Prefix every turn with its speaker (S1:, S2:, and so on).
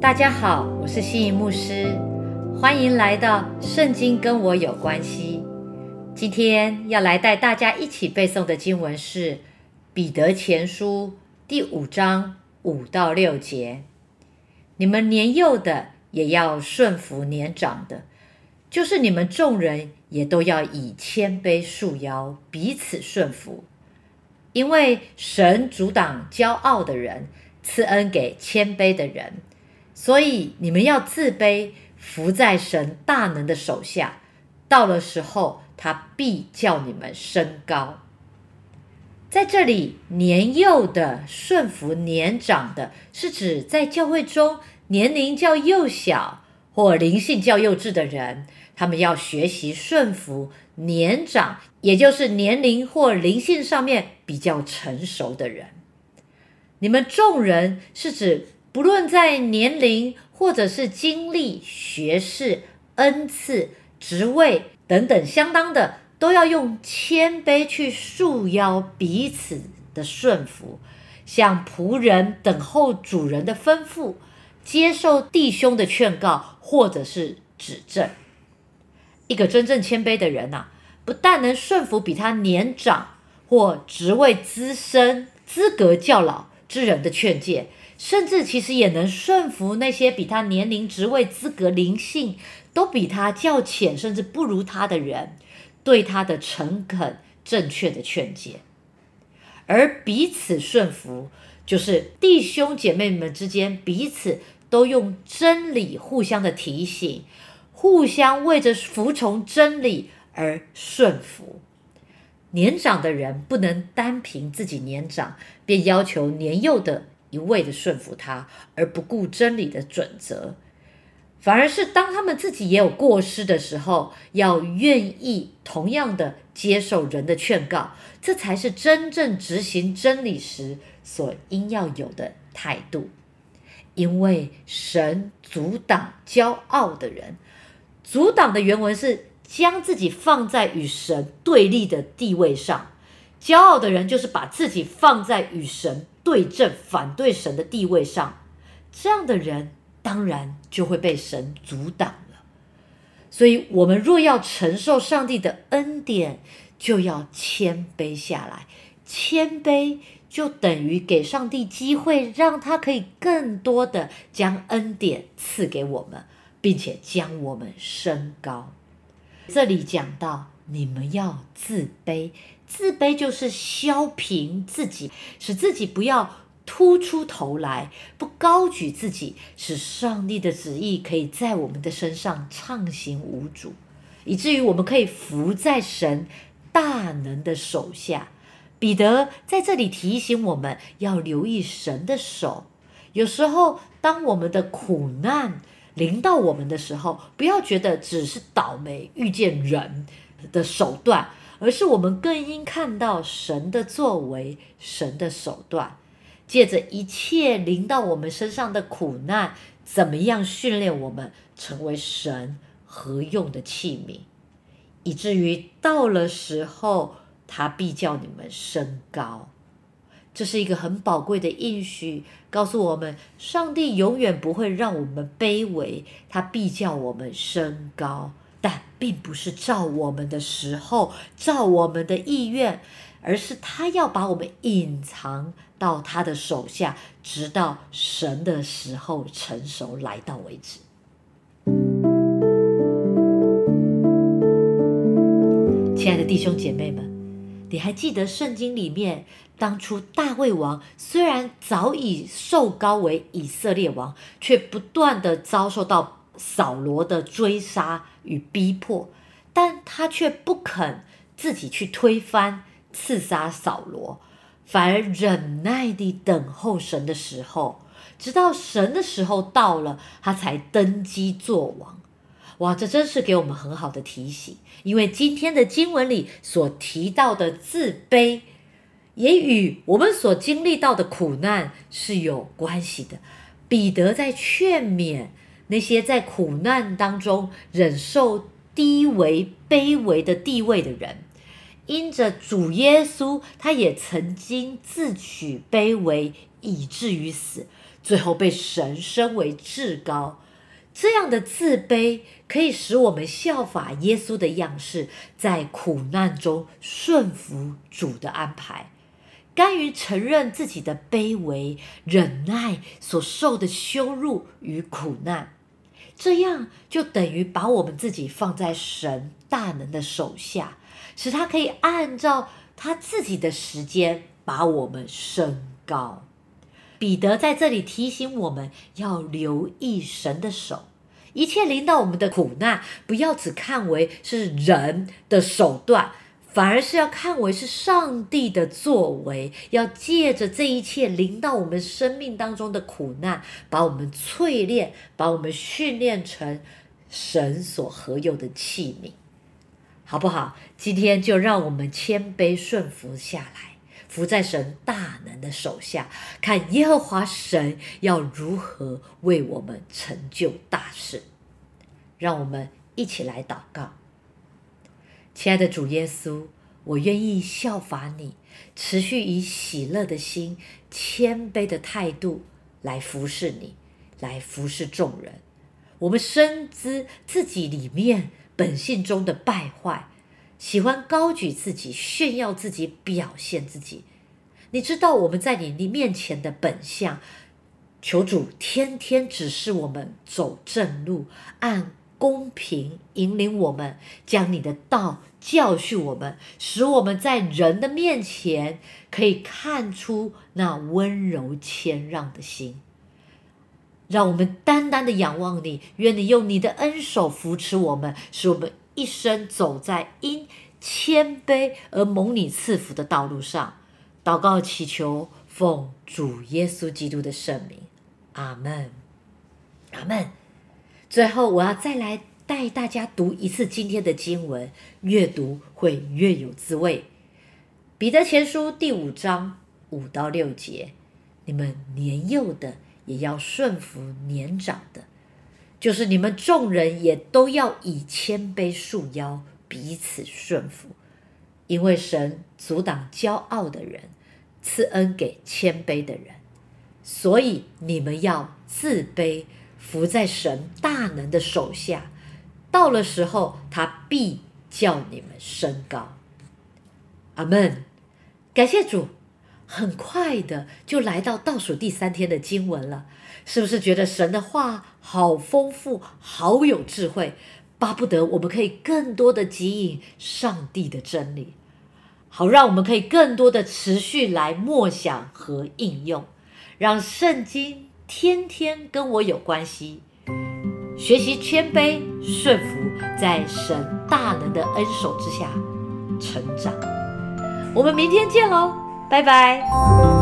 S1: 大家好，我是心仪牧师，欢迎来到《圣经跟我有关系》。今天要来带大家一起背诵的经文是《彼得前书》第五章五到六节。你们年幼的也要顺服年长的，就是你们众人也都要以谦卑束腰，彼此顺服。因为神阻挡骄傲的人，赐恩给谦卑的人。所以你们要自卑，伏在神大能的手下。到了时候，他必叫你们升高。在这里，年幼的顺服年长的，是指在教会中年龄较幼小或灵性较幼稚的人，他们要学习顺服年长，也就是年龄或灵性上面比较成熟的人。你们众人是指。不论在年龄，或者是经历、学识、恩赐、职位等等相当的，都要用谦卑去束腰，彼此的顺服，像仆人等候主人的吩咐，接受弟兄的劝告或者是指正。一个真正谦卑的人呐，不但能顺服比他年长或职位资深、资格较老之人的劝诫。甚至其实也能顺服那些比他年龄、职位、资格、灵性都比他较浅，甚至不如他的人，对他的诚恳、正确的劝诫。而彼此顺服，就是弟兄姐妹们之间彼此都用真理互相的提醒，互相为着服从真理而顺服。年长的人不能单凭自己年长，便要求年幼的。一味的顺服他，而不顾真理的准则，反而是当他们自己也有过失的时候，要愿意同样的接受人的劝告，这才是真正执行真理时所应要有的态度。因为神阻挡骄傲的人，阻挡的原文是将自己放在与神对立的地位上，骄傲的人就是把自己放在与神。对阵反对神的地位上，这样的人当然就会被神阻挡了。所以，我们若要承受上帝的恩典，就要谦卑下来。谦卑就等于给上帝机会，让他可以更多的将恩典赐给我们，并且将我们升高。这里讲到，你们要自卑。自卑就是削平自己，使自己不要突出头来，不高举自己，使上帝的旨意可以在我们的身上畅行无阻，以至于我们可以伏在神大能的手下。彼得在这里提醒我们要留意神的手。有时候，当我们的苦难临到我们的时候，不要觉得只是倒霉遇见人的手段。而是我们更应看到神的作为，神的手段，借着一切临到我们身上的苦难，怎么样训练我们成为神合用的器皿，以至于到了时候，他必叫你们升高。这是一个很宝贵的应许，告诉我们，上帝永远不会让我们卑微，他必叫我们升高。但并不是照我们的时候，照我们的意愿，而是他要把我们隐藏到他的手下，直到神的时候成熟来到为止。亲爱的弟兄姐妹们，你还记得圣经里面当初大卫王虽然早已受高为以色列王，却不断的遭受到。扫罗的追杀与逼迫，但他却不肯自己去推翻、刺杀扫罗，反而忍耐地等候神的时候，直到神的时候到了，他才登基做王。哇，这真是给我们很好的提醒，因为今天的经文里所提到的自卑，也与我们所经历到的苦难是有关系的。彼得在劝勉。那些在苦难当中忍受低微、卑微的地位的人，因着主耶稣，他也曾经自取卑微，以至于死。最后被神升为至高。这样的自卑可以使我们效法耶稣的样式，在苦难中顺服主的安排，甘于承认自己的卑微，忍耐所受的羞辱与苦难。这样就等于把我们自己放在神大能的手下，使他可以按照他自己的时间把我们升高。彼得在这里提醒我们要留意神的手，一切临到我们的苦难，不要只看为是人的手段。反而是要看为是上帝的作为，要借着这一切临到我们生命当中的苦难，把我们淬炼，把我们训练成神所合用的器皿，好不好？今天就让我们谦卑顺服下来，伏在神大能的手下，看耶和华神要如何为我们成就大事。让我们一起来祷告。亲爱的主耶稣，我愿意效法你，持续以喜乐的心、谦卑的态度来服侍你，来服侍众人。我们深知自己里面本性中的败坏，喜欢高举自己、炫耀自己、表现自己。你知道我们在你你面前的本相，求主天天指示我们走正路，按。公平引领我们，将你的道教训我们，使我们在人的面前可以看出那温柔谦让的心。让我们单单的仰望你，愿你用你的恩手扶持我们，使我们一生走在因谦卑而蒙你赐福的道路上。祷告祈求，奉主耶稣基督的圣名，阿门，阿门。最后，我要再来带大家读一次今天的经文，越读会越有滋味。彼得前书第五章五到六节：你们年幼的也要顺服年长的，就是你们众人也都要以谦卑束腰，彼此顺服。因为神阻挡骄傲的人，赐恩给谦卑的人，所以你们要自卑。伏在神大能的手下，到了时候，他必叫你们升高。阿门。感谢主，很快的就来到倒数第三天的经文了。是不是觉得神的话好丰富，好有智慧？巴不得我们可以更多的吸引上帝的真理，好让我们可以更多的持续来默想和应用，让圣经。天天跟我有关系，学习谦卑顺服，在神大能的恩手之下成长。我们明天见喽，拜拜。